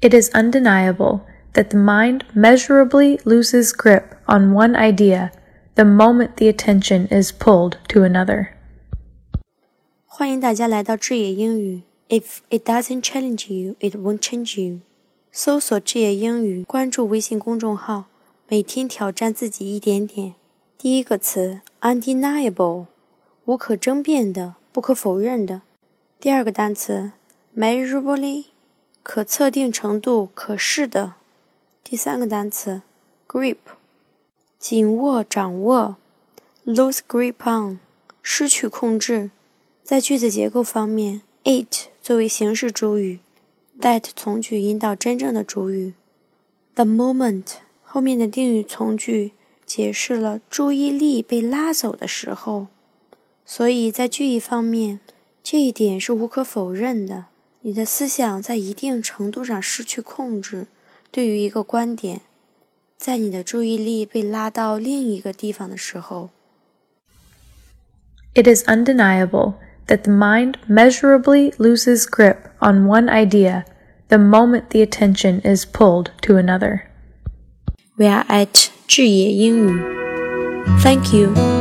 It is undeniable that the mind measurably loses grip on one idea the moment the attention is pulled to another. 欢迎大家来到智野英语。If it doesn't challenge you, it won't change you. 搜索智野英语，关注微信公众号，每天挑战自己一点点。第一个词，undeniable，无可争辩的，不可否认的。第二个单词，measurably， 可测定程度，可视的。第三个单词，grip，紧握、掌握；lose grip on，失去控制。在句子结构方面，it 作为形式主语，that 从句引导真正的主语。The moment 后面的定语从句解释了注意力被拉走的时候，所以在句意方面。这一点是无可否认的。你的思想在一定程度上失去控制，对于一个观点，在你的注意力被拉到另一个地方的时候。It is undeniable that the mind measurably loses grip on one idea the moment the attention is pulled to another. We are at 智野英语. Thank you.